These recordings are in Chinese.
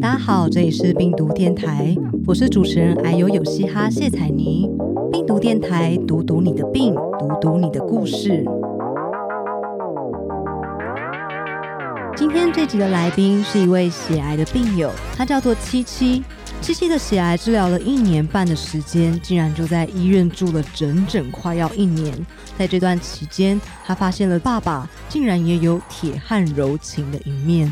大家好，这里是病毒电台，我是主持人矮友有嘻哈谢彩妮。病毒电台，读读你的病，读读你的故事。今天这集的来宾是一位血癌的病友，他叫做七七。七七的血癌治疗了一年半的时间，竟然就在医院住了整整快要一年。在这段期间，他发现了爸爸竟然也有铁汉柔情的一面。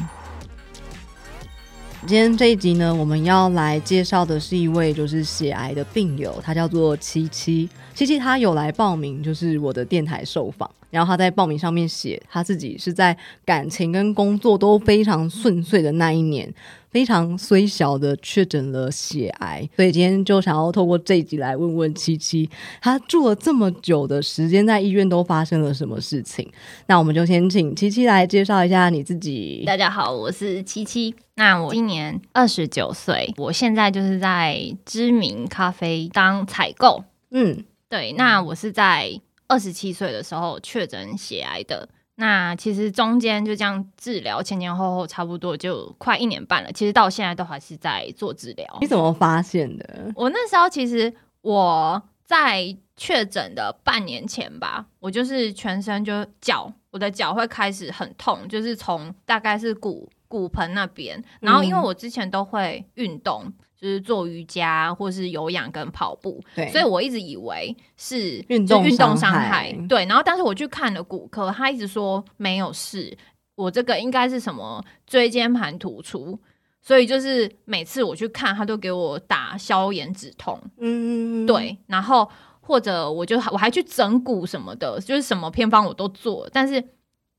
今天这一集呢，我们要来介绍的是一位就是血癌的病友，他叫做七七。七七他有来报名，就是我的电台受访。然后他在报名上面写，他自己是在感情跟工作都非常顺遂的那一年，非常虽小的确诊了血癌。所以今天就想要透过这一集来问问七七，他住了这么久的时间在医院都发生了什么事情？那我们就先请七七来介绍一下你自己。大家好，我是七七。那我今年二十九岁，我现在就是在知名咖啡当采购。嗯，对。那我是在。二十七岁的时候确诊血癌的，那其实中间就这样治疗前前后后差不多就快一年半了。其实到现在都还是在做治疗。你怎么发现的？我那时候其实我在确诊的半年前吧，我就是全身就脚，我的脚会开始很痛，就是从大概是骨骨盆那边，然后因为我之前都会运动。就是做瑜伽或是有氧跟跑步，对，所以我一直以为是运动运动伤害，对。然后，但是我去看了骨科，他一直说没有事，我这个应该是什么椎间盘突出，所以就是每次我去看，他都给我打消炎止痛，嗯，对。然后或者我就我还去整骨什么的，就是什么偏方我都做，但是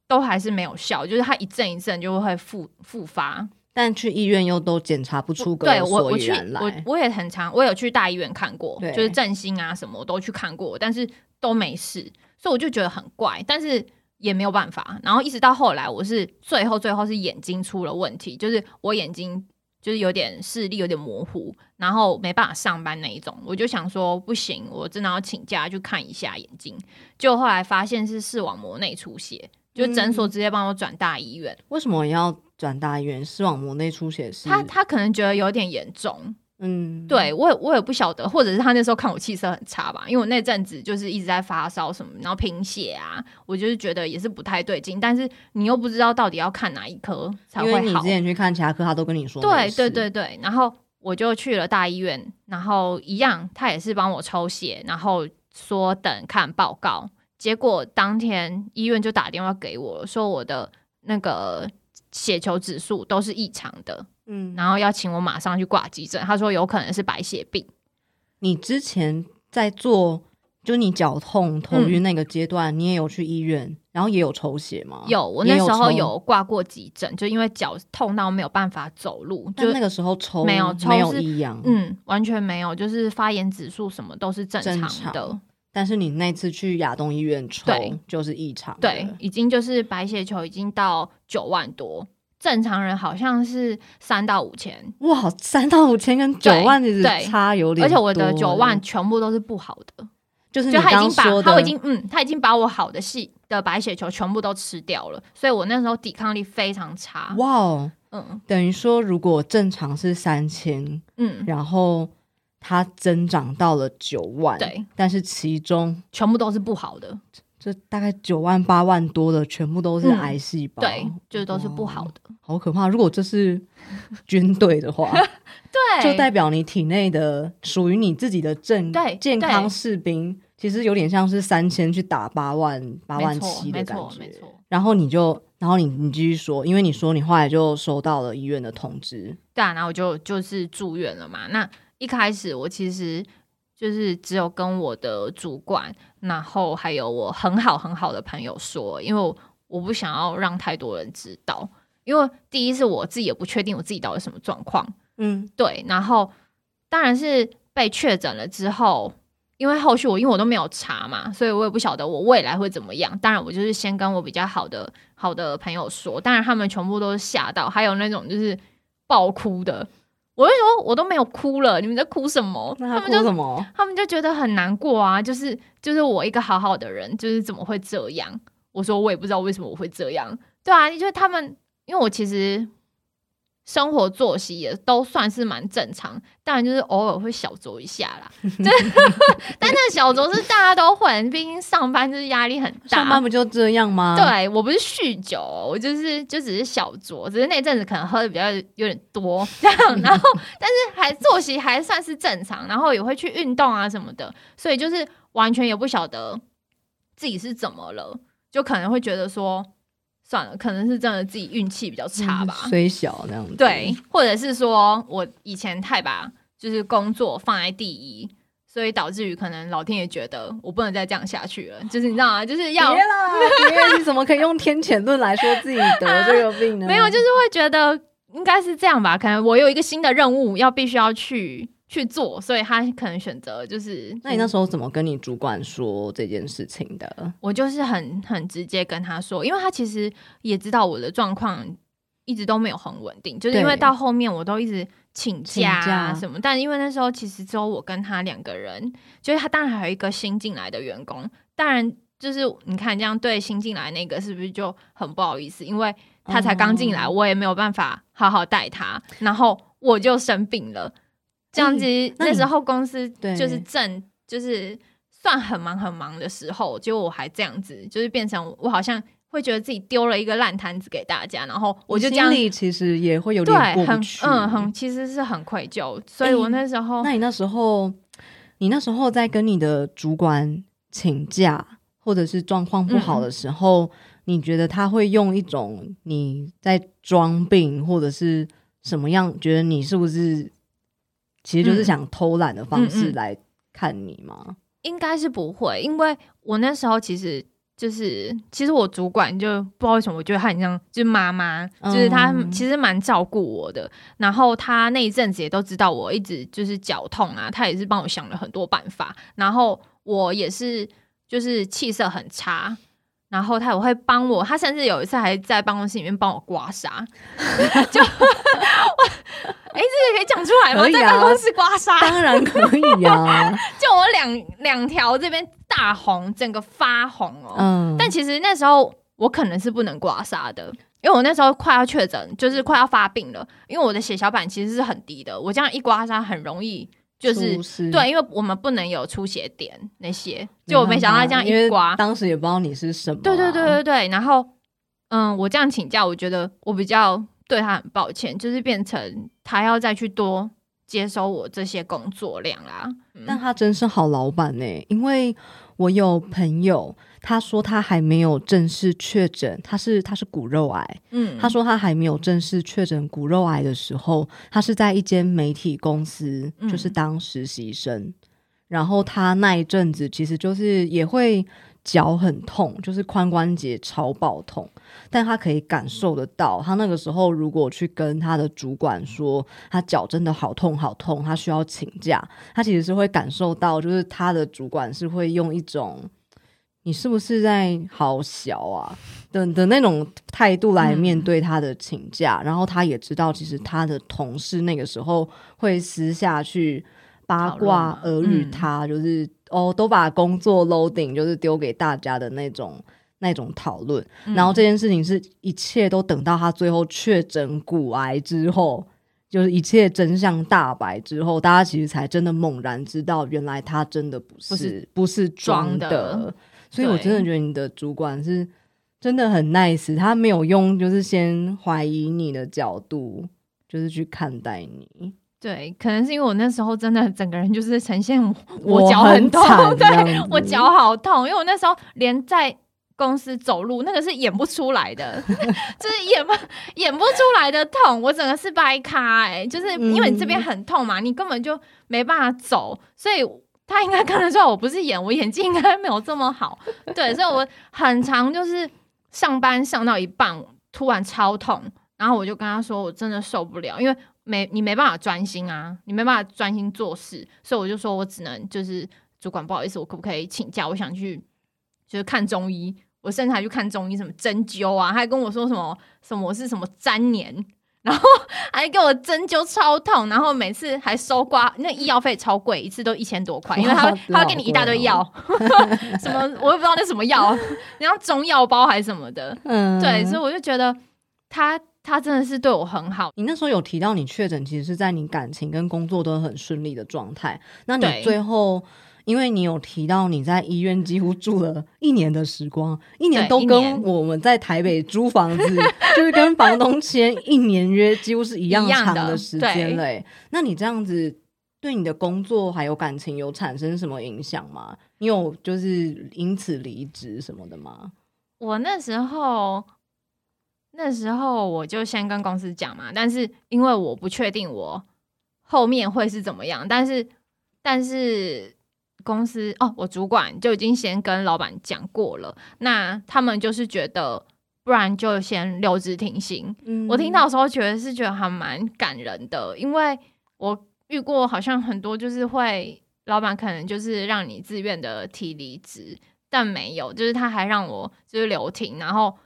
都还是没有效，就是它一阵一阵就会复复发。但去医院又都检查不出个所以然来。我我也很常，我有去大医院看过，就是振兴啊什么我都去看过，但是都没事，所以我就觉得很怪，但是也没有办法。然后一直到后来，我是最后最后是眼睛出了问题，就是我眼睛就是有点视力有点模糊，然后没办法上班那一种。我就想说不行，我真的要请假去看一下眼睛。就后来发现是视网膜内出血，就诊所直接帮我转大医院。为什么要？转大医院，视网膜内出血是他，他可能觉得有点严重，嗯，对我也我也不晓得，或者是他那时候看我气色很差吧，因为我那阵子就是一直在发烧什么，然后贫血啊，我就是觉得也是不太对劲，但是你又不知道到底要看哪一科才会好。你之前去看其他科，他都跟你说对对对对，然后我就去了大医院，然后一样，他也是帮我抽血，然后说等看报告，结果当天医院就打电话给我说我的那个。血球指数都是异常的，嗯，然后要请我马上去挂急诊。他说有可能是白血病。你之前在做，就你脚痛、头晕那个阶段，你也有去医院，然后也有抽血吗？有，我那时候有挂过急诊，就因为脚痛到没有办法走路。就那个时候抽没有，没有异样，嗯，完全没有，就是发炎指数什么都是正常的。但是你那次去亚东医院抽，就是异常，对，已经就是白血球已经到九万多，正常人好像是三到五千。哇，三到五千跟九万其实差有点，而且我的九万全部都是不好的，就是就他已经把他已经嗯，他已经把我好的细的白血球全部都吃掉了，所以我那时候抵抗力非常差。哇哦，嗯，等于说如果正常是三千，嗯，然后。它增长到了九万，对，但是其中全部都是不好的，这大概九万八万多的全部都是癌细胞，对，就是都是不好的，好可怕！如果这是军队的话，对，就代表你体内的属于你自己的正健康士兵，其实有点像是三千去打八万八万七的感觉，没错。然后你就，然后你你继续说，因为你说你后来就收到了医院的通知，对啊，然后我就就是住院了嘛，那。一开始我其实就是只有跟我的主管，然后还有我很好很好的朋友说，因为我不想要让太多人知道，因为第一是我自己也不确定我自己到底什么状况，嗯，对，然后当然是被确诊了之后，因为后续我因为我都没有查嘛，所以我也不晓得我未来会怎么样。当然我就是先跟我比较好的好的朋友说，当然他们全部都是吓到，还有那种就是爆哭的。我就说，我都没有哭了，你们在哭什么？他们就什么？他们就觉得很难过啊！就是就是我一个好好的人，就是怎么会这样？我说我也不知道为什么我会这样。对啊，就是他们，因为我其实生活作息也都算是蛮正常，当然就是偶尔会小酌一下啦。但那小酌是大家都会，毕竟上班就是压力很大。上班不就这样吗？对我不是酗酒，我就是就只是小酌，只是那阵子可能喝的比较有点多 这样，然后但是还作息还算是正常，然后也会去运动啊什么的，所以就是完全也不晓得自己是怎么了，就可能会觉得说。算了，可能是真的自己运气比较差吧，虽小那样子。对，或者是说我以前太把就是工作放在第一，所以导致于可能老天爷觉得我不能再这样下去了。就是你知道吗？就是要别了，别你怎么可以用天谴论来说自己得 这个病呢？没有，就是会觉得应该是这样吧。可能我有一个新的任务要必须要去。去做，所以他可能选择就是。那你那时候怎么跟你主管说这件事情的？我就是很很直接跟他说，因为他其实也知道我的状况一直都没有很稳定，就是因为到后面我都一直请假什么。但因为那时候其实只有我跟他两个人，就是他当然还有一个新进来的员工，当然就是你看这样对新进来那个是不是就很不好意思？因为他才刚进来，我也没有办法好好带他，然后我就生病了。这样子，那时候公司就是正就是算很忙很忙的时候，结果我还这样子，就是变成我好像会觉得自己丢了一个烂摊子给大家，然后我就这样，其实也会有点对，很嗯很，其实是很愧疚，所以我那时候，那你那时候，你那时候在跟你的主管请假，或者是状况不好的时候，你觉得他会用一种你在装病，或者是什么样？觉得你是不是？其实就是想偷懒的方式来看你吗？应该是不会，因为我那时候其实就是，其实我主管就不知道为什么，我觉得他很像就是妈妈，就是他其实蛮照顾我的。然后他那一阵子也都知道我一直就是脚痛啊，他也是帮我想了很多办法。然后我也是就是气色很差。然后他也会帮我，他甚至有一次还在办公室里面帮我刮痧，就我哎，这个可以讲出来吗？在办公室刮痧，当然可以啊！就我两两条这边大红，整个发红哦。嗯。但其实那时候我可能是不能刮痧的，因为我那时候快要确诊，就是快要发病了。因为我的血小板其实是很低的，我这样一刮痧很容易。就是对，因为我们不能有出血点那些，就我没想到这样一刮，当时也不知道你是什么。对对对对对，然后嗯，我这样请假，我觉得我比较对他很抱歉，就是变成他要再去多接收我这些工作量啦。但他真是好老板呢，因为我有朋友。他说他还没有正式确诊，他是他是骨肉癌。嗯，他说他还没有正式确诊骨肉癌的时候，他是在一间媒体公司，就是当实习生。然后他那一阵子其实就是也会脚很痛，就是髋关节超爆痛。但他可以感受得到，他那个时候如果去跟他的主管说他脚真的好痛好痛，他需要请假，他其实是会感受到，就是他的主管是会用一种。你是不是在好小啊？的的那种态度来面对他的请假，然后他也知道，其实他的同事那个时候会私下去八卦耳语他，就是哦，都把工作 loading 就是丢给大家的那种那种讨论。然后这件事情是一切都等到他最后确诊骨癌之后，就是一切真相大白之后，大家其实才真的猛然知道，原来他真的不是不是装的。所以，我真的觉得你的主管是真的很 nice，他没有用就是先怀疑你的角度，就是去看待你。对，可能是因为我那时候真的整个人就是呈现我脚很痛，对我脚好痛，因为我那时候连在公司走路那个是演不出来的，就是演不演不出来的痛，我整个是掰咖哎，就是因为你这边很痛嘛，你根本就没办法走，所以。他应该看得出来我不是演，我演技应该没有这么好，对，所以我很常就是上班上到一半突然超痛，然后我就跟他说我真的受不了，因为没你没办法专心啊，你没办法专心做事，所以我就说我只能就是主管不好意思，我可不可以请假？我想去就是看中医，我甚至还去看中医，什么针灸啊，还跟我说什么什么是什么粘连。然后 还给我针灸超痛，然后每次还收刮，那医药费超贵，一次都一千多块，因为他他给你一大堆药，什么我也不知道那什么药，然后中药包还是什么的，嗯，对，所以我就觉得他。他真的是对我很好。你那时候有提到你确诊，其实是在你感情跟工作都很顺利的状态。那你最后，因为你有提到你在医院几乎住了一年的时光，一年都跟我们在台北租房子，就是跟房东签一年约，几乎是一样长的时间对嘞。那你这样子对你的工作还有感情有产生什么影响吗？你有就是因此离职什么的吗？我那时候，那时候我就先跟公司讲嘛，但是因为我不确定我后面会是怎么样，但是但是公司哦，我主管就已经先跟老板讲过了，那他们就是觉得，不然就先留职停薪。嗯我听到的时候觉得是觉得还蛮感人的，因为我遇过好像很多就是会老板可能就是让你自愿的提离职，但没有，就是他还让我就是留停，然后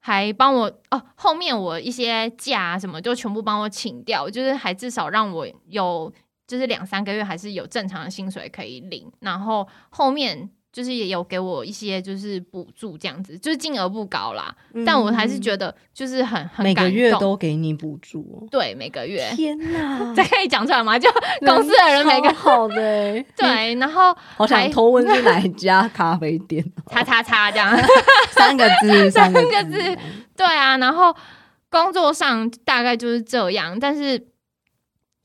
还帮我哦后面我一些假啊什么就全部帮我请掉，就是还至少让我有就是两三个月还是有正常的薪水可以领，然后后面。就是也有给我一些就是补助这样子，就是金额不高啦，但我还是觉得就是很很嗯每个月都给你补助哦。对每个月，天 哪，这可以讲出来吗？就公司的人每个超好的欸，对，然后好想还偷问是哪一家咖啡店哦？叉叉叉这样，三个字，三个个字对啊，然后工作上大概就是这样，但是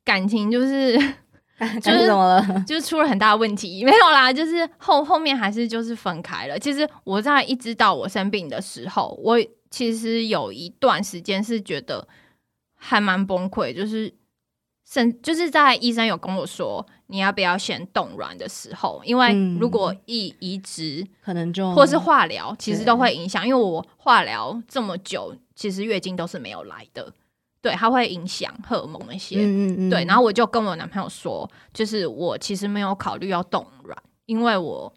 感情就是 就是怎么了？就是出了很大的问题，没有啦，就是后后面还是就是分开了。其实我在一直到我生病的时候，我其实有一段时间是觉得还蛮崩溃，就是甚就是在医生有跟我说你要不要先冻卵的时候，因为嗯如果一移植可能就或是化疗，其实都会影响，因为我化疗这么久，其实月经都是没有来的，对，它会影响荷尔蒙那些。嗯嗯嗯，对，然后我就跟我男朋友说，就是我其实没有考虑要冻卵，因为我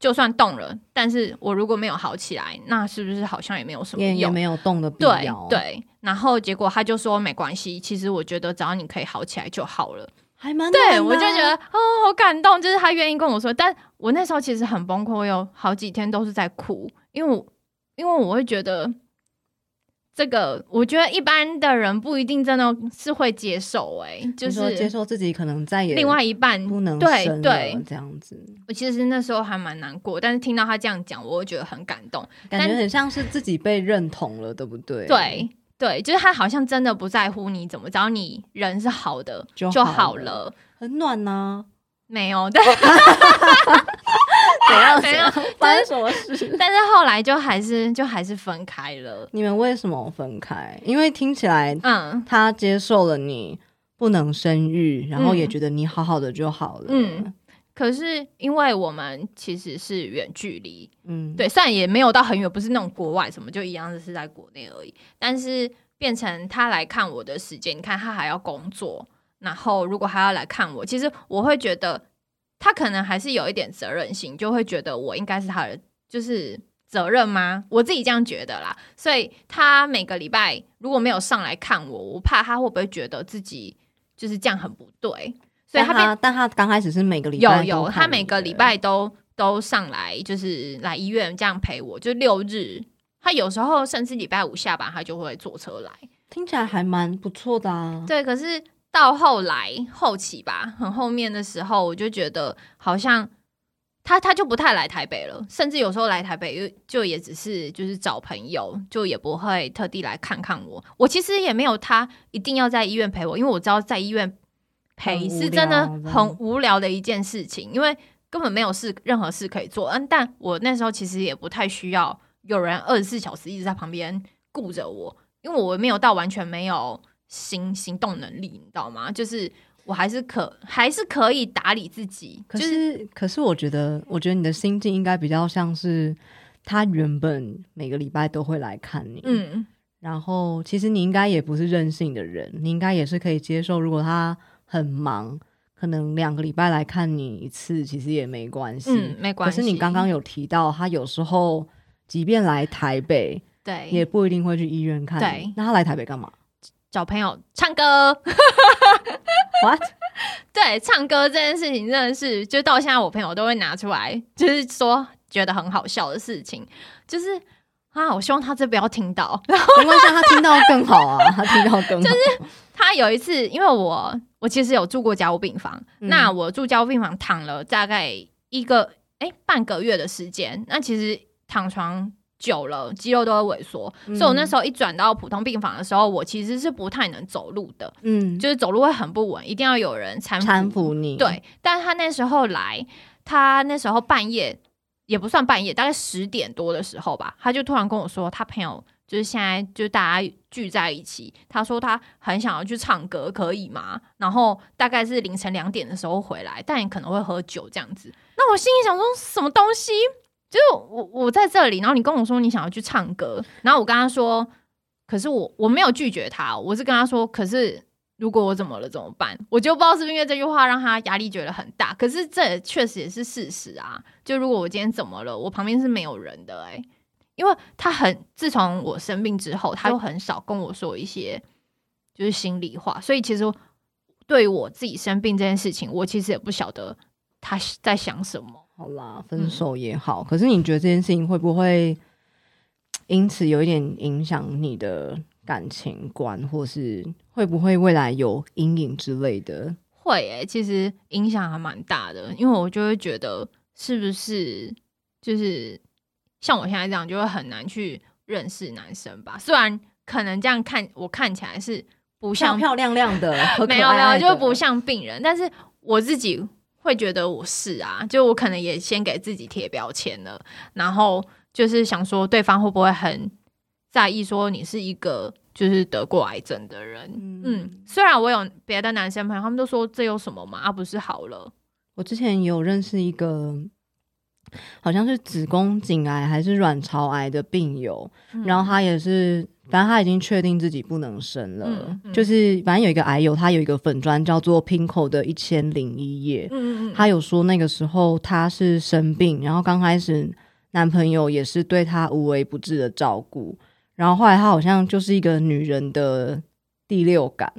就算冻了，但是我如果没有好起来，那是不是好像也没有什么用？也也没有动的必要，，对，然后结果他就说没关系，其实我觉得只要你可以好起来就好了。还蛮对，我就觉得啊哦，好感动，就是他愿意跟我说，但我那时候其实很崩溃，我有好几天都是在哭，因为我因为我会觉得这个，我觉得一般的人不一定真的是会接受、欸，哎，就是接受自己可能再也另外一半不能对生对这样子，我其实那时候还蛮难过，但是听到他这样讲，我会觉得很感动。但感觉很像是自己被认同了，对不对？对对，就是他好像真的不在乎你怎么，只要你人是好的就就好了好了。很暖呐。没有，但怎 样？没有怎样发生什么事？但是后来就还是就还是分开了。你们为什么分开？因为听起来嗯他接受了你不能生育，然后也嗯觉得你好好的就好了。嗯可是因为我们其实是远距离，嗯，对，虽然也没有到很远，不是那种国外什么，就一样的是在国内而已。但是变成他来看我的时间，你看他还要工作，然后如果还要来看我，其实我会觉得他可能还是有一点责任心，就会觉得我应该是他的就是责任吗？我自己这样觉得啦。所以他每个礼拜如果没有上来看我，我怕他会不会觉得自己就是这样很不对，所以他但他刚开始是每个礼拜有有，他每个礼拜都都上来，就是来医院这样陪我，就六日。他有时候甚至礼拜五下班，他就会坐车来。听起来还蛮不错的啊。对，可是到后来后期吧，很后面的时候，我就觉得好像他他就不太来台北了，甚至有时候来台北就就也只是就是找朋友，就也不会特地来看看我。我其实也没有他一定要在医院陪我，因为我知道在医院陪是真的很无聊的一件事情，因为根本没有事任何事可以做。嗯，但我那时候其实也不太需要有人二十四小时一直在旁边顾着我，因为我没有到完全没有行行动能力，你知道吗？就是我还是可还是可以打理自己，可就是是可是我觉得，我觉得你的心境应该比较像是他原本每个礼拜都会来看你，嗯然后其实你应该也不是任性的人，你应该也是可以接受，如果他很忙，可能两个礼拜来看你一次，其实也没关系。嗯，没关系。可是你刚刚有提到，他有时候即便来台北，对也不一定会去医院看。对那他来台北干嘛找朋友唱歌，？What？对，唱歌这件事情真的是，就到现在我朋友都会拿出来，就是说觉得很好笑的事情，就是啊，我希望他这不要听到。没关系，他听到更好啊，他听到更好。就是他有一次，因为我我其实有住过家务病房，那我住家务病房躺了大概一个哎半个月的时间，那其实躺床久了，肌肉都会萎缩，所以我那时候一转到普通病房的时候，我其实是不太能走路的，嗯，就是走路会很不稳，一定要有人搀搀扶你。对，但他那时候来，他那时候半夜也不算半夜，大概十点多的时候吧，他就突然跟我说，他朋友。就是现在，就大家聚在一起。他说他很想要去唱歌，可以吗？然后大概是凌晨两点的时候回来，但也可能会喝酒这样子。那我心里想说，什么东西？就是我我在这里，然后你跟我说你想要去唱歌，然后我跟他说，可是我我没有拒绝他，我是跟他说，可是如果我怎么了怎么办？我就不知道是不是因为这句话让他压力觉得很大。可是这确实也是事实啊。就如果我今天怎么了，我旁边是没有人的，哎。因为他很自从我生病之后，他就很少跟我说一些就是心里话，所以其实对于我自己生病这件事情，我其实也不晓得他在想什么。好啦，分手也好，可是你觉得这件事情会不会 因此有一点影响你的感情观，或是会不会未来有阴影之类的？会诶，其实影响还蛮大的，因为我就会觉得是不是就是。像我现在这样，就会很难去认识男生吧。虽然可能这样看，我看起来是不像漂亮亮的，没有没有，就不像病人。但是我自己会觉得我是啊，就我可能也先给自己贴标签了。然后就是想说，对方会不会很在意说你是一个就是得过癌症的人？嗯，虽然我有别的男生朋友，他们都说这有什么嘛？啊，不是好了。我之前有认识一个。好像是子宫颈癌还是卵巢癌的病友，然后他也是，反正他已经确定自己不能生了。就是反正有一个癌友，他有一个粉砖叫做 Pinko 的一千零一夜。嗯嗯他有说那个时候他是生病，然后刚开始男朋友也是对他无微不至的照顾，然后后来他好像就是一个女人的第六感，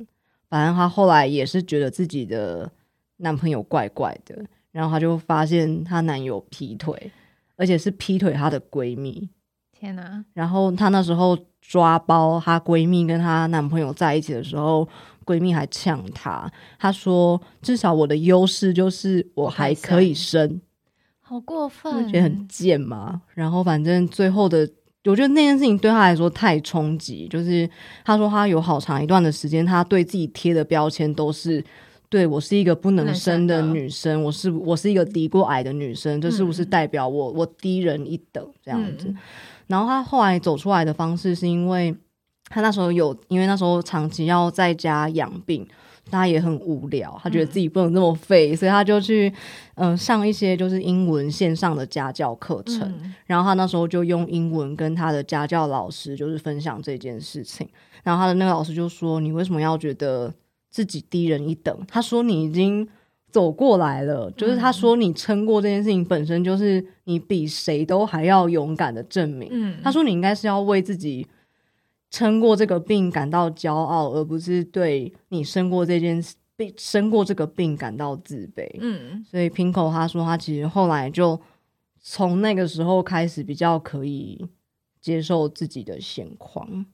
反正她后来也是觉得自己的男朋友怪怪的。然后她就发现她男友劈腿，而且是劈腿她的闺蜜。天哪！然后她那时候抓包她闺蜜跟她男朋友在一起的时候，闺蜜还呛她。她说：“至少我的优势就是我还可以生。”好过分，觉得很贱嘛。然后反正最后的，我觉得那件事情对她来说太冲击。就是她说她有好长一段的时间，她对自己贴的标签都是。对我是一个不能生的女生，我是我是一个低过矮的女生，这是不是代表我我低人一等这样子？然后他后来走出来的方式是因为他那时候有，因为那时候长期要在家养病，他也很无聊，他觉得自己不能那么废，所以他就去嗯上一些就是英文线上的家教课程。然后他那时候就用英文跟他的家教老师就是分享这件事情，然后他的那个老师就说：“你为什么要觉得？”自己低人一等。他说：“你已经走过来了，就是他说你撑过这件事情本身就是你比谁都还要勇敢的证明。”嗯，他说：“你应该是要为自己撑过这个病感到骄傲，而不是对你生过这件病、生过这个病感到自卑。”嗯，所以平口他说他其实后来就从那个时候开始比较可以接受自己的现况。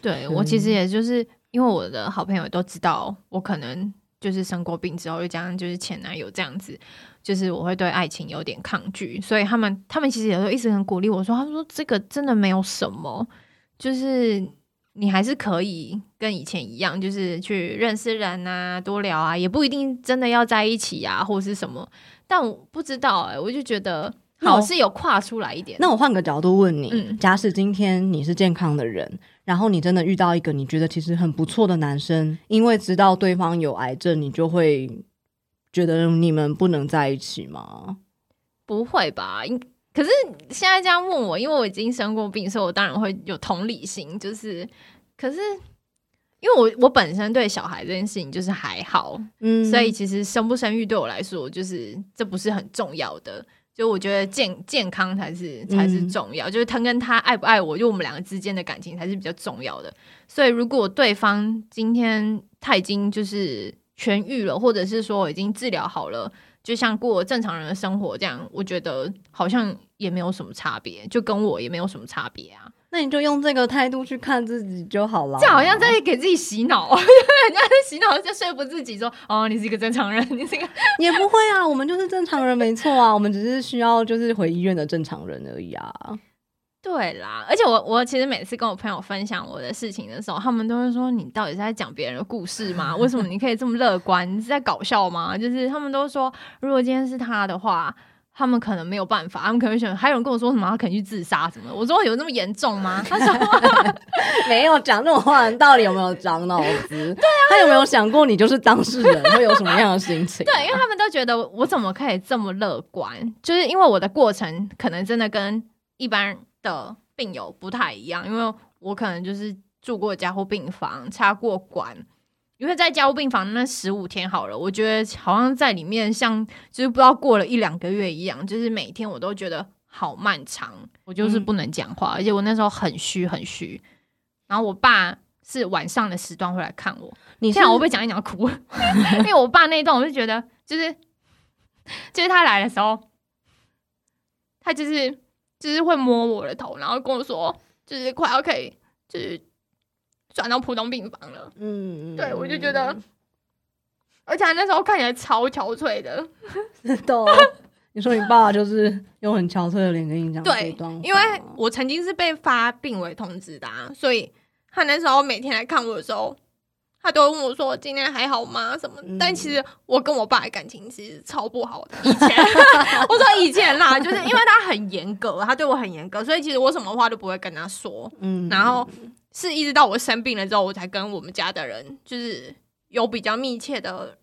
对我其实也就是。因为我的好朋友都知道，我可能就是生过病之后，又加上就是前男友这样子，就是我会对爱情有点抗拒，所以他们他们其实有时候一直很鼓励我说，他们说这个真的没有什么，就是你还是可以跟以前一样，就是去认识人啊，多聊啊，也不一定真的要在一起啊，或是什么。但我不知道哎，我就觉得好是有跨出来一点。那我换个角度问你，假使今天你是健康的人。然后你真的遇到一个你觉得其实很不错的男生，因为知道对方有癌症，你就会觉得你们不能在一起吗？不会吧？可是现在这样问我，因为我已经生过病，所以我当然会有同理心。就是，可是因为我我本身对小孩这件事情就是还好，嗯，所以其实生不生育对我来说，就是这不是很重要的。就我觉得健健康才是才是重要，就是他跟他爱不爱我，就我们两个之间的感情才是比较重要的。所以如果对方今天他已经就是痊愈了，或者是说已经治疗好了，就像过正常人的生活这样，我觉得好像也没有什么差别，就跟我也没有什么差别啊。那你就用这个态度去看自己就好了。这好像在给自己洗脑，人家在洗脑，就说服自己说：“哦，你是一个正常人，你是一个 也不会啊，我们就是正常人，没错啊，我们只是需要就是回医院的正常人而已啊。”对啦，而且我我其实每次跟我朋友分享我的事情的时候，他们都会说：“你到底是在讲别人的故事吗？为什么你可以这么乐观？你是在搞笑吗？”就是他们都说，如果今天是他的话，他们可能没有办法，他们可能选。还有人跟我说什么，他可能去自杀什么的。我说有那么严重吗？他说没有讲这种话，到底有没有长脑子？对啊，他有没有想过你就是当事人会有什么样的心情？对，因为他们都觉得我怎么可以这么乐观？就是因为我的过程可能真的跟一般的。病友不太一样，因为我可能就是住过加护病房、插过管，因为在加护病房那十五天好了，我觉得好像在里面像就是不知道过了一两个月一样，就是每天我都觉得好漫长，我就是不能讲话，而且我那时候很虚很虚。然后我爸是晚上的时段会来看我，你现在我被讲一讲哭，因为我爸那一段我就觉得就是就是他来的时候，他就是。就是会摸我的头，然后跟我说，就是快要可以，就是转到普通病房了。嗯，对我就觉得，而且他那时候看起来超憔悴的。懂？你说你爸爸就是用很憔悴的脸跟你讲对，因为我曾经是被发病危通知的，所以他那时候每天来看我的时候。他都问我说：“今天还好吗？什么？”但其实我跟我爸的感情其实超不好的。以前 我说以前啦，就是因为他很严格，他对我很严格，所以其实我什么话都不会跟他说。嗯，然后是一直到我生病了之后，我才跟我们家的人就是有比较密切的。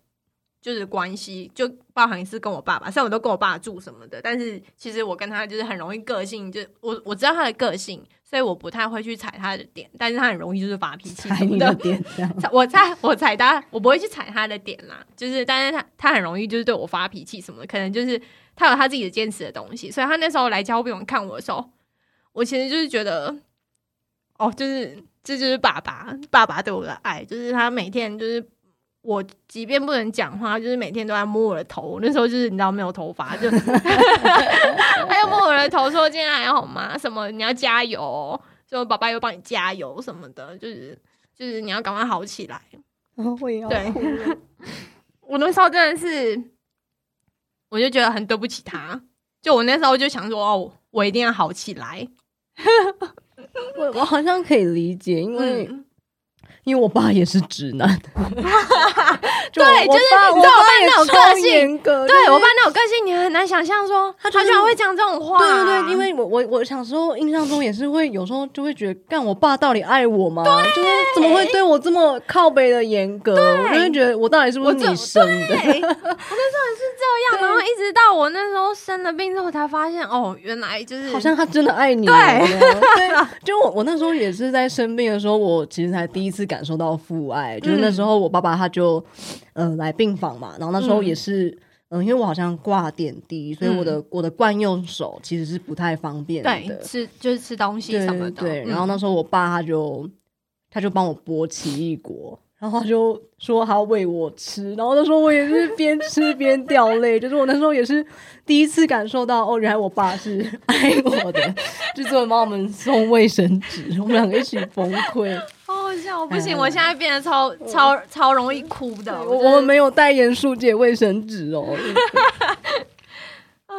就是关系，就包含是跟我爸爸，虽然我都跟我爸住什么的，但是其实我跟他就是很容易个性，就我我知道他的个性，所以我不太会去踩他的点，但是他很容易就是发脾气的点，我踩我踩他，我不会去踩他的点啦，就是但是他他很容易就是对我发脾气什么的，可能就是他有他自己的坚持的东西，所以他那时候来教病房看我的时候，我其实就是觉得，哦，就是这就是爸爸爸爸对我的爱，就是他每天就是。我即便不能讲话，就是每天都在摸我的头。那时候就是你知道没有头发，就他又摸我的头，说今天还好吗？什么你要加油，说爸爸又帮你加油什么的，就是就是你要赶快好起来。我也要对，我那时候真的是，我就觉得很对不起他。就我那时候就想说，哦，我一定要好起来。我我好像可以理解，因为。因为我爸也是直男，对，就是你知道我爸那种个性，对我爸那种个性，你很难想象说他居然会讲这种话。对对对，因为我我我小时候印象中也是会有时候就会觉得，干我爸到底爱我吗？就是怎么会对我这么靠背的严格？我就会觉得我到底是不是你生的？我那时候也是这样，然后一直到我那时候生了病之后，才发现哦，原来就是好像他真的爱你。对对，就我我那时候也是在生病的时候，我其实才第一次。感受到父爱，就是那时候我爸爸他就呃来病房嘛，然后那时候也是嗯，因为我好像挂点滴，所以我的我的惯用手其实是不太方便的，吃就是吃东西什么的。对，然后那时候我爸他就他就帮我剥奇异果。然后他就说他喂我吃，然后那时候我也是边吃边掉泪，就是我那时候也是第一次感受到哦，原来我爸是爱我的，就专门帮我们送卫生纸，我们两个一起崩溃，好好笑，不行，我现在变得超超超容易哭的，我我们没有代言舒解卫生纸哦，啊，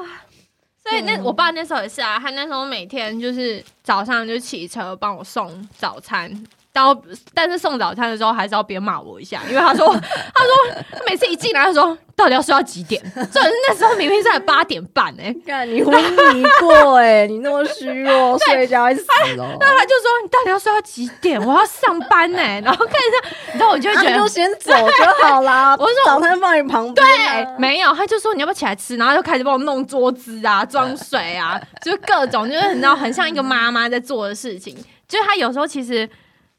所以那我爸那时候也是啊，他那时候每天就是早上就骑车帮我送早餐。然后，但是送早餐的时候还是要别骂我一下，因为他说，他说每次一进来，他说到底要睡到几点？这那时候明明是八点半哎，看你昏迷过哎，你那么虚弱，睡觉会死了。那他就说你到底要睡到几点？我要上班呢。然后看一下，你知道我就觉得就先走就好啦。我说早餐放你旁边，对，没有，他就说你要不要起来吃？然后就开始帮我弄桌子啊，装水啊，就各种就是你知道很像一个妈妈在做的事情。就是他有时候其实。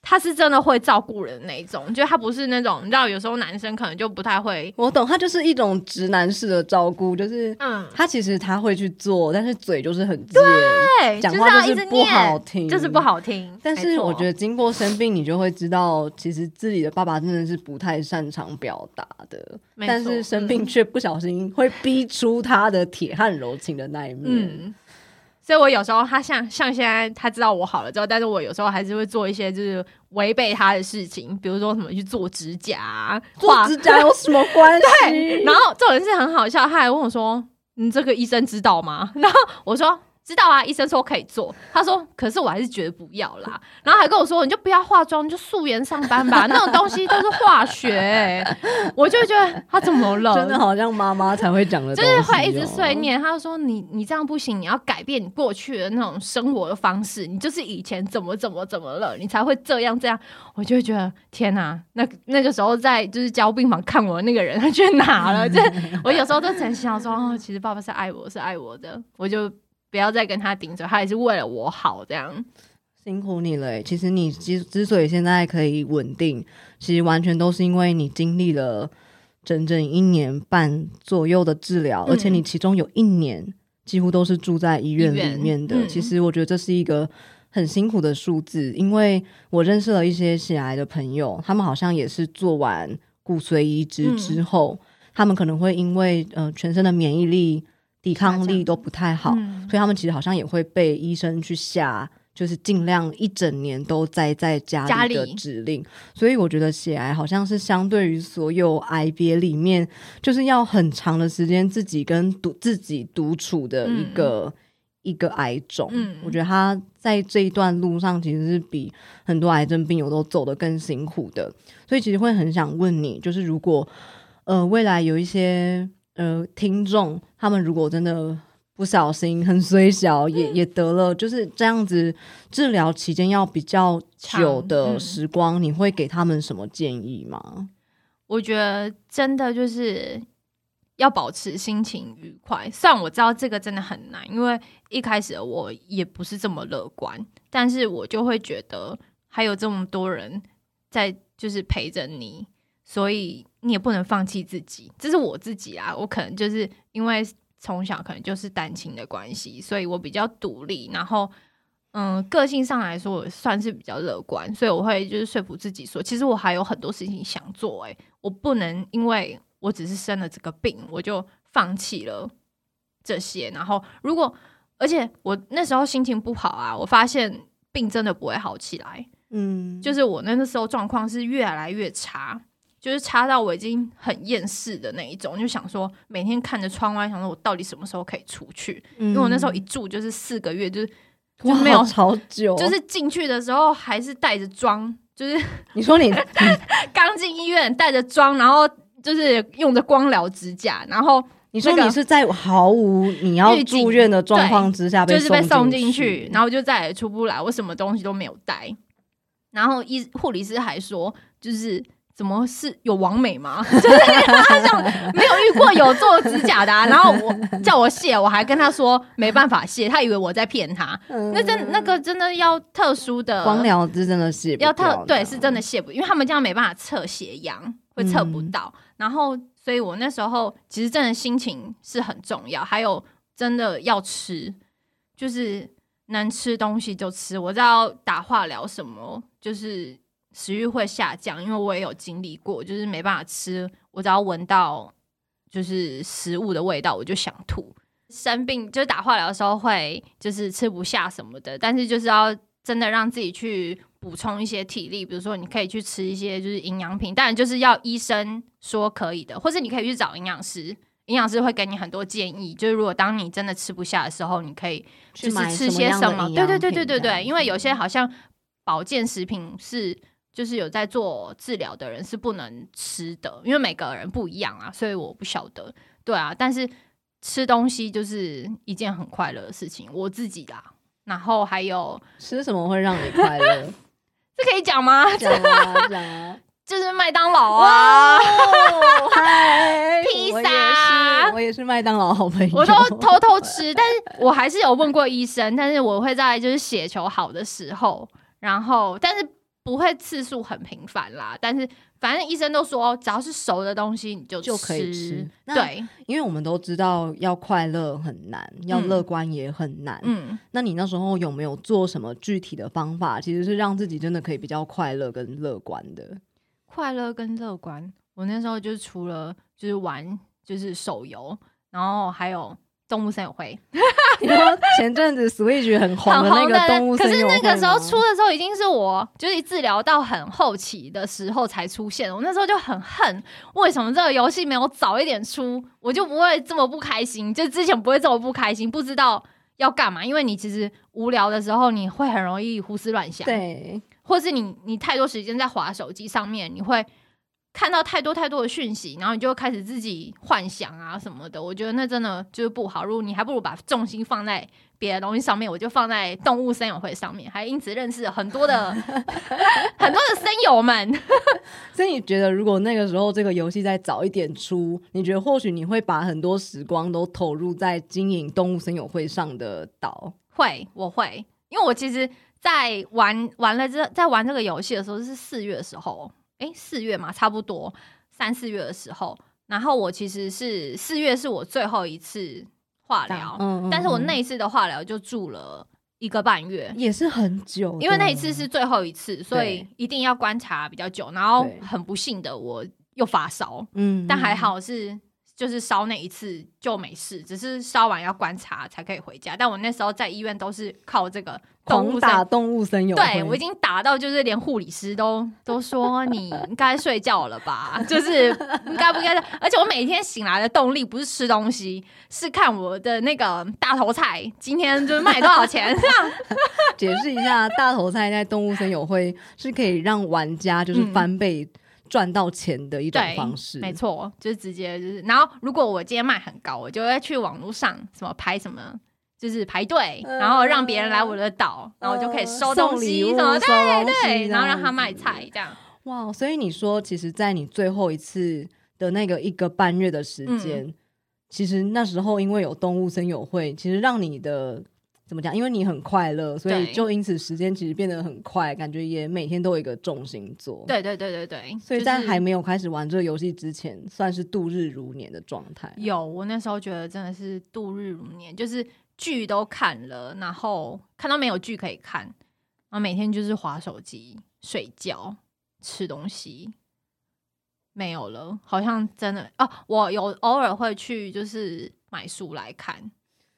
他是真的会照顾人那一种，就他不是那种，你知道，有时候男生可能就不太会。我懂，他就是一种直男式的照顾，就是，嗯，他其实他会去做，但是嘴就是很对，讲话就是不好听，就是不好听。但是我觉得经过生病，你就会知道，其实自己的爸爸真的是不太擅长表达的，但是生病却不小心会逼出他的铁汉柔情的那一面。所以我有时候他像像现在他知道我好了之后，但是我有时候还是会做一些就是违背他的事情，比如说什么去做指甲、啊、做指甲有什么关系？然后这种事很好笑，他还问我说：“你这个医生知道吗？”然后我说：“知道啊，医生说可以做。”他说：“可是我还是觉得不要啦。”然后还跟我说：“你就不要化妆，你就素颜上班吧，那种东西都是化学、欸。”我就觉得他怎么了？真的好像妈妈才会讲的就是会一直碎念，他就说你你这样不行，你要改变你过去的那种生活的方式，你就是以前怎么怎么怎么了，你才会这样这样。我就会觉得天哪、那那个时候在就是交病房看我的那个人他去哪了？这 我有时候都很想说，哦，其实爸爸是爱我，是爱我的，我就不要再跟他顶嘴，他也是为了我好这样。辛苦你了欸。其实你之之所以现在可以稳定，其实完全都是因为你经历了整整一年半左右的治疗，嗯而且你其中有一年几乎都是住在医院里面的。嗯其实我觉得这是一个很辛苦的数字，因为我认识了一些血癌的朋友，他们好像也是做完骨髓移植嗯之后，他们可能会因为呃全身的免疫力、抵抗力都不太好，嗯所以他们其实好像也会被医生去下，就是尽量一整年都待在家家里的指令。所以我觉得血癌好像是相对于所有癌别里面，就是要很长的时间自己跟独自己独处的一个、一个癌种。嗯我觉得他在这一段路上其实是比很多癌症病友都走得更辛苦的。所以其实会很想问你，就是如果呃未来有一些呃听众，他们如果真的不小心很虽小，也也得了就是这样子治疗期间要比较久的嗯时光，你会给他们什么建议吗？我觉得真的就是要保持心情愉快。虽然我知道这个真的很难，因为一开始我也不是这么乐观，但是我就会觉得还有这么多人在就是陪着你，所以你也不能放弃自己。这是我自己啊，我可能就是因为从小可能就是单亲的关系，所以我比较独立，然后。嗯，个性上来说，我算是比较乐观，所以我会就是说服自己说，其实我还有很多事情想做、欸，我不能因为我只是生了这个病，我就放弃了这些。然后，如果而且我那时候心情不好啊，我发现病真的不会好起来，嗯，就是我那个时候状况是越来越差，就是差到我已经很厌世的那一种，就想说每天看着窗外，想说我到底什么时候可以出去？因因为我那时候一住就是四个月，就是 就哇没有好久，就是进去的时候还是带着妆，就是你说你 刚进医院带着妆，然后就是用着光疗指甲，然后你说你是在毫无你要住院的状况之下就是被送进进去，然后就再也出不来，我什么东西都没有带。然后医护理师还说，就是怎么是有王美吗？就是他像没有遇过有做指甲的、啊，然后我叫我卸，我还跟他说没办法卸，他以为我在骗他。那真那个真的要特殊的光疗是真的是要特对是真的卸不，因为他们这样没办法测血氧，会测不到。然后，所以我那时候其实真的心情是很重要，还有真的要吃，就是能吃东西就吃。我知道打化疗什么，就是食欲会下降，因为我也有经历过，就是没办法吃，我只要闻到就是食物的味道，我就想吐。生病就是打化疗的时候会就是吃不下什么的，但是就是要真的让自己去补充一些体力，比如说你可以去吃一些就是营养品，当然就是要医生说可以的，或者你可以去找营养师，营养师会给你很多建议。就是如果当你真的吃不下的时候，你可以就是吃些什么？对对对对对对，因为有些好像保健食品是就是有在做治疗的人是不能吃的，因为每个人不一样啊，所以我不晓得。对啊，但是吃东西就是一件很快乐的事情，我自己啦。然后还有吃什么会让你快乐？这可以讲吗？讲啊讲啊！就是麦当劳啊，披萨我也是麦当劳好朋友，我都偷偷吃，但是我还是有问过医生，但是我会在就是血球好的时候，然后但是不会次数很频繁啦。但是反正医生都说，只要是熟的东西你就就可以吃对，因为我们都知道要快乐很难，要乐观也很难。嗯，那你那时候有没有做什么具体的方法，其实是让自己真的可以比较快乐跟乐观的？快乐跟乐观，我那时候就是除了就是玩就是手游，然后还有动物森友会，你说前阵子 Switch 很红的那个很红的动物森友会可是那个时候出的时候，已经是我就是治疗到很后期的时候才出现。我那时候就很恨，为什么这个游戏没有早一点出，我就不会这么不开心。就之前不会这么不开心，不知道要干嘛，因为你其实无聊的时候，你会很容易胡思乱想，对，或是你你太多时间在滑手机上面，你会。看到太多太多的讯息，然后你就开始自己幻想啊什么的，我觉得那真的就是不好。如果你还不如把重心放在别的东西上面，我就放在动物森友会上面，还因此认识了很多的很多的森友们。所以你觉得如果那个时候这个游戏再早一点出，你觉得或许你会把很多时光都投入在经营动物森友会上的岛？会，我会，因为我其实，在玩完了之在玩这个游戏的时候是四月的时候，诶，四月嘛，差不多三四月的时候，然后我其实是四月是我最后一次化疗，嗯，嗯但是我嗯那一次的化疗就住了一个半月。也是很久，因为那一次是最后一次，所以一定要观察比较久。然后很不幸的，我又发烧，嗯，但还嗯好是就是烧那一次就没事，只是烧完要观察才可以回家。但我那时候在医院都是靠这个动物狂打。动物森友会，对，我已经打到，就是连护理师都都说你应该睡觉了吧，就是应该不应该？而且我每天醒来的动力不是吃东西，是看我的那个大头菜今天就是卖多少钱，这样解释一下，大头菜在动物森友会是可以让玩家就是嗯翻倍赚到钱的一种，方式，没错，就是直接就是，然后如果我今天卖很高，我就会去网络上什么排什么。就是排队，嗯然后让别人来我的岛，然后我就可以收东西物什么的，收东西对，然后让他卖菜这样。哇，所以你说，其实，在你最后一次的那个一个半月的时间，嗯其实那时候因为有动物森友会，其实让你的怎么讲？因为你很快乐，所以就因此时间其实变得很快，感觉也每天都有一个重心做。，对对对对对，所以在还没有开始玩这个游戏之前，算是度日如年的状态。有，我那时候觉得真的是度日如年，就是剧都看了，然后看到没有剧可以看，然后每天就是划手机、睡觉、吃东西，没有了，好像真的哦，我有偶尔会去就是买书来看，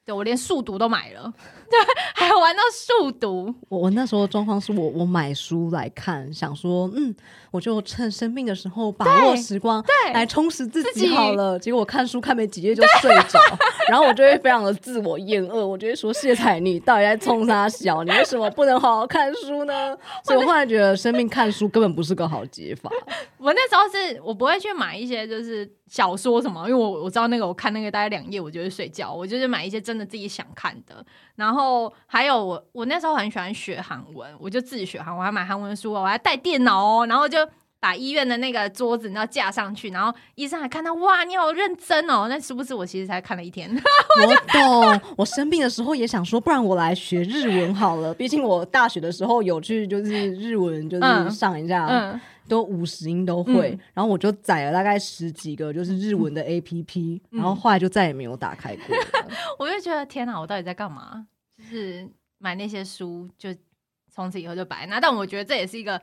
对我连速读都买了，对，还玩到速读，我我那时候的状况是我我买书来看，想说嗯，我就趁生病的时候把握时光，对来充实自自己己好了。结果我看书看没几页就睡着，然后我就会非常的自我厌恶，我就会说谢彩你到底在冲啥小？你为什么不能好好看书呢？所以我后来觉得生病看书根本不是个好解法。我那时候是我不会去买一些就是小说什么，因为我我知道那个我看那个大概两页我就会睡觉，我就是买一些真的自己想看的。然后还有我我那时候很喜欢学韩文，我就自己学韩文，我还买韩文书哦，我还带电脑哦，然后就。把医院的那个桌子，你知道架上去，然后医生还看到，哇，你好认真哦。那是不是我其实才看了一天。我懂，我生病的时候也想说，不然我来学日文好了。毕竟我大学的时候有去就是日文就是嗯上一下，嗯，都五十音都会，嗯然后我就载了大概十几个就是日文的 A P P，、嗯然后后来就再也没有打开过。我就觉得天哪，我到底在干嘛？就是买那些书，就从此以后就白拿。但我觉得这也是一个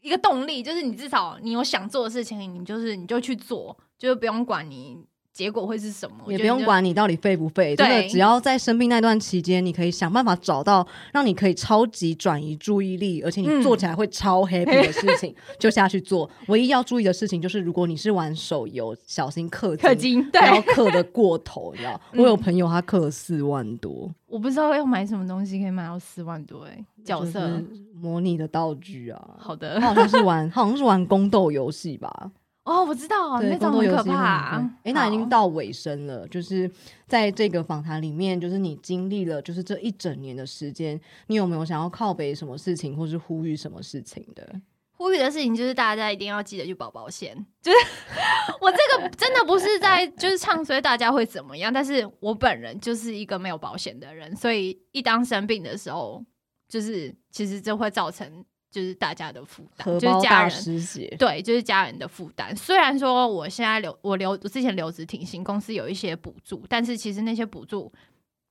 一个动力，就是你至少你有想做的事情，你就是你就去做，就是不用管你结果会是什么，也不用。管你到底废不废，真的只要在生病那段期间，你可以想办法找到让你可以超级转移注意力，而且你嗯做起来会超 happy 的事情，就下去做。唯一要注意的事情就是，如果你是玩手游，小心氪氪金。不，要氪的过头，你知道？嗯 我有朋友他氪了四万多，我不知道要买什么东西可以买到四万多哎、角色。模拟的道具啊。好的他好像是玩，好像是玩宫斗游戏吧？哦，我知道对，那宫种很可怕。贵诶，那已经到尾声了。就是在这个访谈里面，就是你经历了，就是这一整年的时间，你有没有想要靠北什么事情，或是呼吁什么事情的？呼吁的事情就是大家一定要记得去保保险。就是 我这个 真的不是在就是唱衰大家会怎么样，但是我本人就是一个没有保险的人，所以一当生病的时候，就是其实这会造成就是大家的负担，就是家人。对，就是家人的负担。虽然说我现在留我留我之前留职停薪，公司有一些补助，但是其实那些补助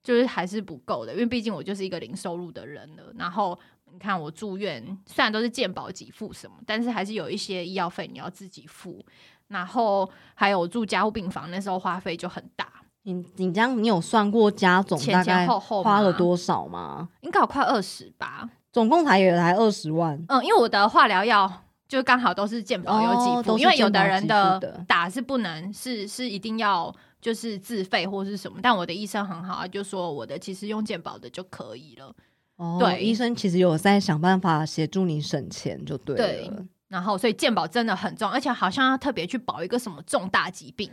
就是还是不够的，因为毕竟我就是一个零收入的人了。然后你看我住院，虽然都是健保给付什么，但是还是有一些医药费你要自己付。然后还有住加护病房，那时候花费就很大。你你这样，你有算过家总前大概前后后花了多少吗？应该有快二十吧。总共才也才二十万。嗯，因为我的化疗药就刚好都是健保有给付，哦因为有的人的打是不能是是一定要就是自费或是什么，但我的医生很好，啊就说我的其实用健保的就可以了。哦，对医生其实有在想办法协助你省钱，就对对了。然后，所以健保真的很重，而且好像要特别去保一个什么重大疾病，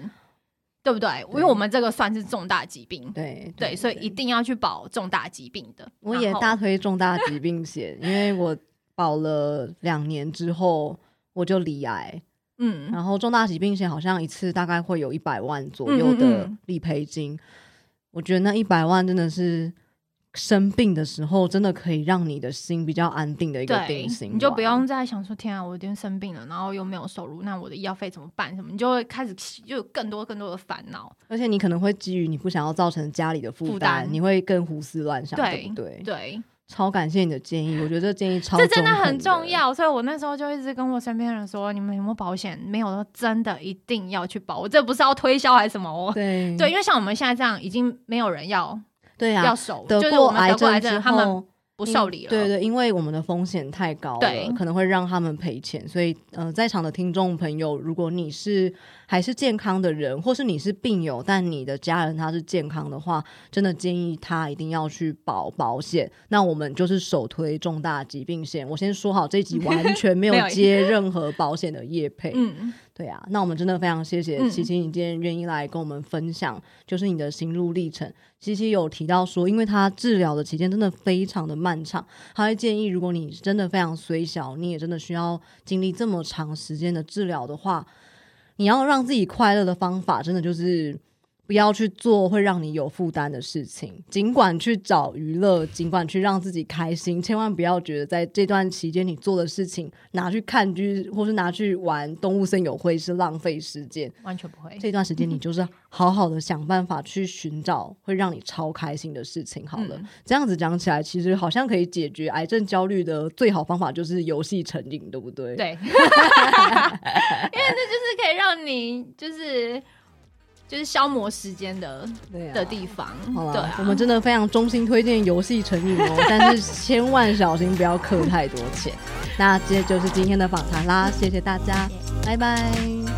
对不对？因为我们这个算是重大疾病，对对，所以一定要去保重大疾病的。我也大推重大疾病险，因为我保了两年之后我就离癌，嗯，然后重大疾病险好像一次大概会有一百万左右的嗯。理赔金，我觉得那一百万真的是生病的时候真的可以让你的心比较安定的一个对定心，你就不用再想说天啊，我今天生病了，然后又没有收入，那我的医药费怎么办？什么，你就会开始就有更多更多的烦恼。而且你可能会基于你不想要造成家里的负负担，你会更胡思乱想，对对不对？对，超感谢你的建议，我觉得这建议超这 真的很重。要，所以我那时候就一直跟我身边的人说，你们有没有保险？没有的，真的一定要去保。我这不是要推销还是什么哦。对对，因为像我们现在这样，已经没有人要对啊，要守，得过癌症之后不受理了。对对，因为我们的风险太高对了，可能会让他们赔钱。所以，呃，在场的听众朋友，如果你是还是健康的人，或是你是病友，但你的家人他是健康的话，真的建议他一定要去保保险。那我们就是首推重大疾病险。我先说好，这集完 全没没有有接任何保险的业配。嗯，对啊，那我们真的非常谢谢嗯琪琪，你今天愿意来跟我们分享，就是你的心路历程。琪琪有提到说，因为他治疗的期间真的非常的漫长，他会建议，如果你真的非常虽小，你也真的需要经历这么长时间的治疗的话，你要让自己快乐的方法，真的就是不要去做会让你有负担的事情，尽管去找娱乐，尽管去让自己开心，千万不要觉得在这段期间你做的事情拿去看剧或是拿去玩动物森友会是浪费时间。完全不会。这段时间你就是好好的想办法去寻找会让你超开心的事情。好了，嗯这样子讲起来，其实好像可以解决癌症焦虑的最好方法就是游戏成瘾，对不对？对，因为这就是可以让你就是就是消磨时间的的地方。好啦，对啊，我们真的非常衷心推荐游戏成瘾哦，但是千万小心不要氪太多钱。那这就是今天的访谈啦，谢谢大家，拜拜。